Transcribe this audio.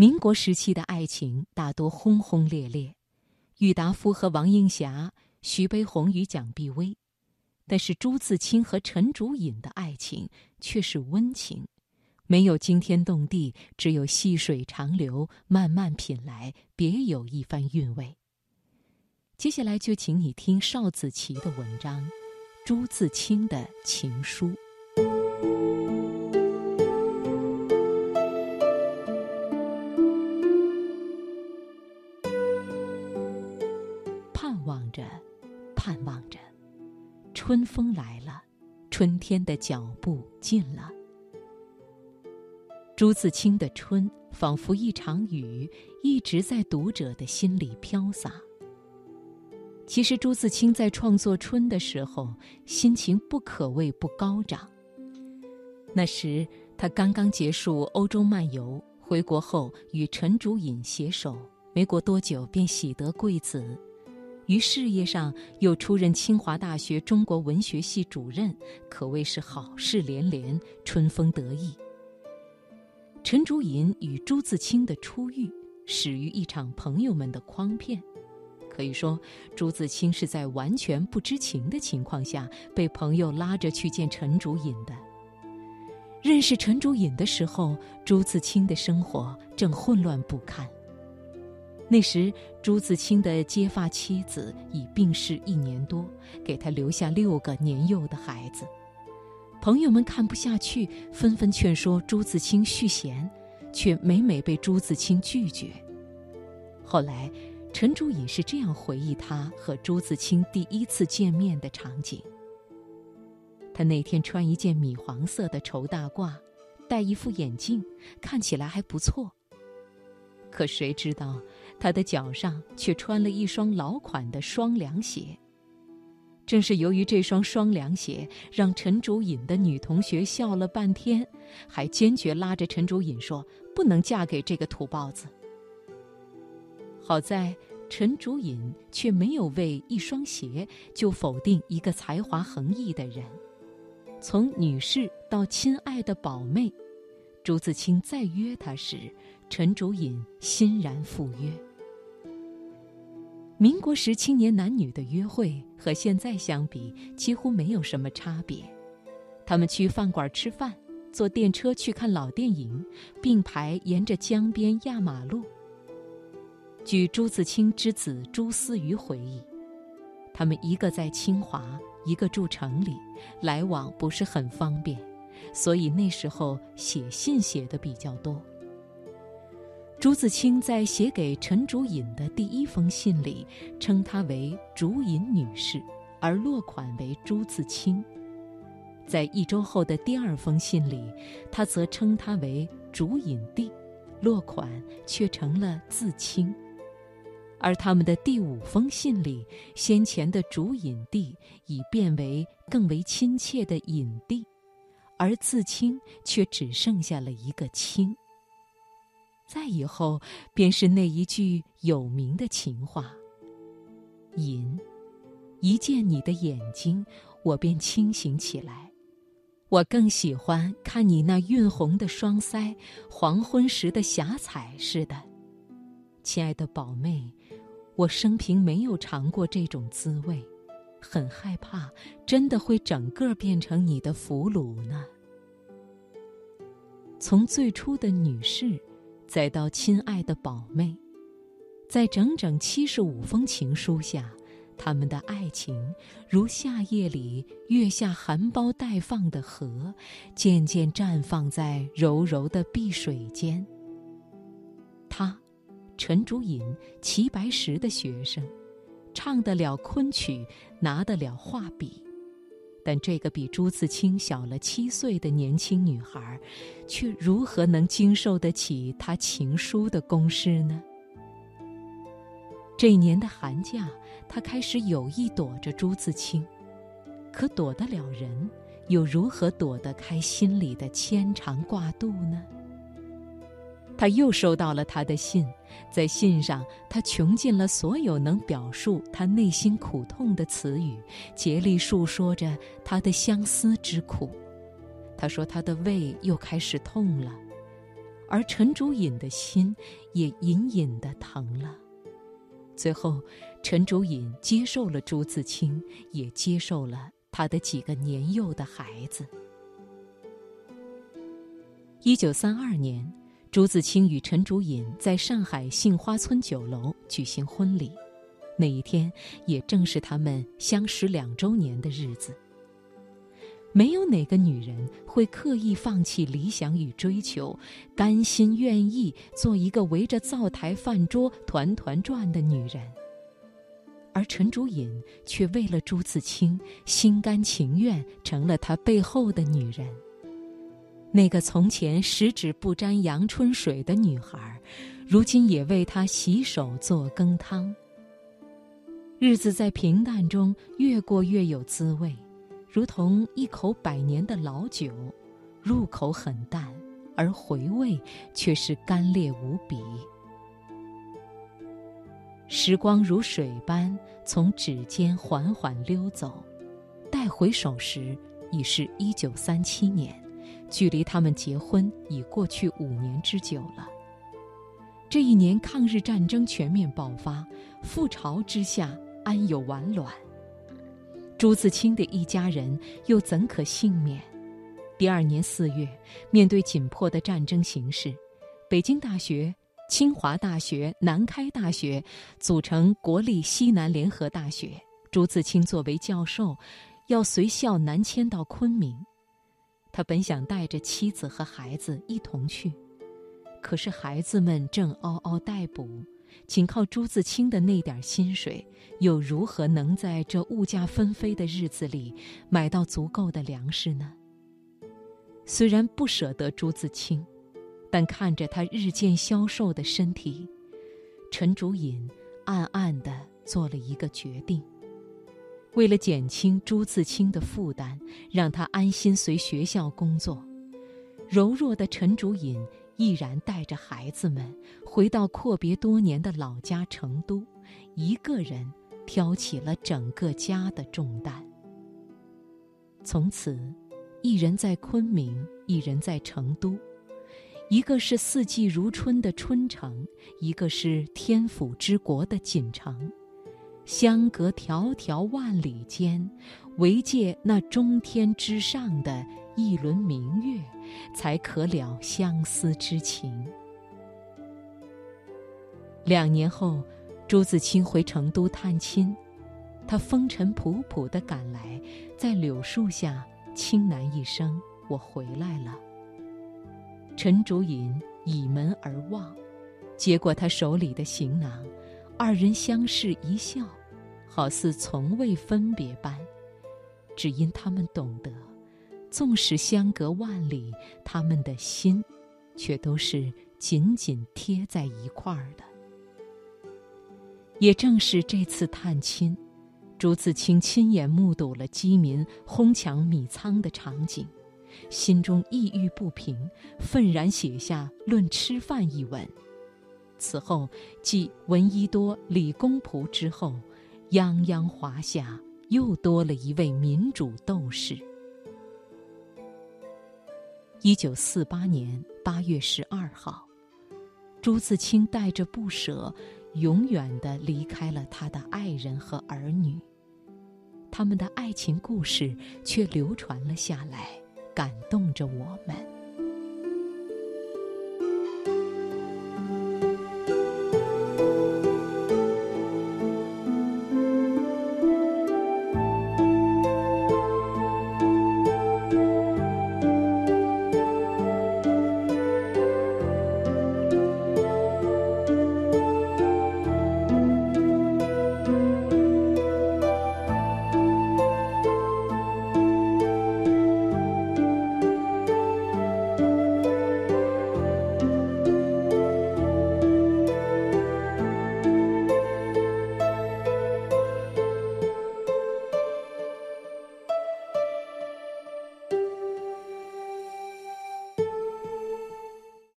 民国时期的爱情大多轰轰烈烈，郁达夫和王映霞，徐悲鸿与蒋碧薇，但是朱自清和陈竹隐的爱情却是温情，没有惊天动地，只有细水长流，慢慢品来，别有一番韵味。接下来就请你听邵子琪的文章《朱自清的情书》。望着，春风来了，春天的脚步近了。朱自清的春，仿佛一场雨，一直在读者的心里飘洒。其实，朱自清在创作《春》的时候，心情不可谓不高涨。那时，他刚刚结束欧洲漫游，回国后与陈竹隐携手，没过多久便喜得贵子。于事业上又出任清华大学中国文学系主任，可谓是好事连连，春风得意。陈竹隐与朱自清的初遇始于一场朋友们的诓骗，可以说朱自清是在完全不知情的情况下被朋友拉着去见陈竹隐的。认识陈竹隐的时候，朱自清的生活正混乱不堪。那时，朱自清的结发妻子已病逝一年多，给他留下六个年幼的孩子。朋友们看不下去，纷纷劝说朱自清续弦，却每每被朱自清拒绝。后来，陈竹隐是这样回忆他和朱自清第一次见面的场景：他那天穿一件米黄色的绸大褂，戴一副眼镜，看起来还不错。可谁知道？他的脚上却穿了一双老款的双凉鞋。正是由于这双双凉鞋，让陈竹隐的女同学笑了半天，还坚决拉着陈竹隐说：“不能嫁给这个土包子。”好在陈竹隐却没有为一双鞋就否定一个才华横溢的人。从女士到亲爱的宝妹，朱自清再约她时，陈竹隐欣然赴约。民国时青年男女的约会和现在相比几乎没有什么差别，他们去饭馆吃饭，坐电车去看老电影，并排沿着江边压马路。据朱自清之子朱思余回忆，他们一个在清华，一个住城里，来往不是很方便，所以那时候写信写的比较多。朱自清在写给陈竹隐的第一封信里，称她为竹隐女士，而落款为朱自清。在一周后的第二封信里，他则称她为竹隐弟，落款却成了自清。而他们的第五封信里，先前的竹隐弟已变为更为亲切的隐弟，而自清却只剩下了一个清。再以后，便是那一句有名的情话：“隐，一见你的眼睛，我便清醒起来。我更喜欢看你那晕红的双腮，黄昏时的霞彩似的。亲爱的宝妹，我生平没有尝过这种滋味，很害怕，真的会整个变成你的俘虏呢。从最初的女士。”再到亲爱的宝妹，在整整七十五封情书下，他们的爱情如夏夜里月下含苞待放的荷，渐渐绽放在柔柔的碧水间。他，陈竹隐，齐白石的学生，唱得了昆曲，拿得了画笔。但这个比朱自清小了七岁的年轻女孩，却如何能经受得起他情书的攻势呢？这一年的寒假，他开始有意躲着朱自清，可躲得了人，又如何躲得开心里的牵肠挂肚呢？他又收到了他的信，在信上，他穷尽了所有能表述他内心苦痛的词语，竭力述说着他的相思之苦。他说他的胃又开始痛了，而陈竹隐的心也隐隐的疼了。最后，陈竹隐接受了朱自清，也接受了他的几个年幼的孩子。一九三二年，朱自清与陈竹隐在上海杏花村酒楼举行婚礼，那一天也正是他们相识两周年的日子。没有哪个女人会刻意放弃理想与追求，甘心愿意做一个围着灶台饭桌团团转的女人。而陈竹隐却为了朱自清，心甘情愿成了他背后的女人。那个从前十指不沾阳春水的女孩，如今也为他洗手做羹汤。日子在平淡中越过越有滋味。如同一口百年的老酒，入口很淡，而回味却是干裂无比。时光如水般从指尖缓缓溜走，待回首时已是一九三七年，距离他们结婚已过去五年之久了。这一年，抗日战争全面爆发，覆巢之下，安有完卵？朱自清的一家人又怎可幸免？第二年四月，面对紧迫的战争形势，北京大学、清华大学、南开大学组成国立西南联合大学。朱自清作为教授，要随校南迁到昆明。他本想带着妻子和孩子一同去，可是孩子们正嗷嗷待哺。仅靠朱自清的那点薪水，又如何能在这物价纷飞的日子里买到足够的粮食呢？虽然不舍得朱自清，但看着他日渐消瘦的身体，陈竹隐暗暗地做了一个决定：为了减轻朱自清的负担，让他安心随学校工作，柔弱的陈竹隐。毅然带着孩子们回到阔别多年的老家成都，一个人挑起了整个家的重担。从此，一人在昆明，一人在成都，一个是四季如春的春城，一个是天府之国的锦城，相隔迢迢万里间，唯借那中天之上的。一轮明月，才可了相思之情。两年后，朱自清回成都探亲，他风尘仆仆地赶来，在柳树下轻喃一声：“我回来了。”陈竹隐倚门而望，接过他手里的行囊，二人相视一笑，好似从未分别般，只因他们懂得。纵使相隔万里，他们的心，却都是紧紧贴在一块儿的。也正是这次探亲，朱自清亲眼目睹了饥民哄抢米仓的场景，心中抑郁不平，愤然写下《论吃饭》一文。此后，继闻一多、李公仆之后，泱泱华夏又多了一位民主斗士。一九四八年八月十二号，朱自清带着不舍，永远的离开了他的爱人和儿女。他们的爱情故事却流传了下来，感动着我们。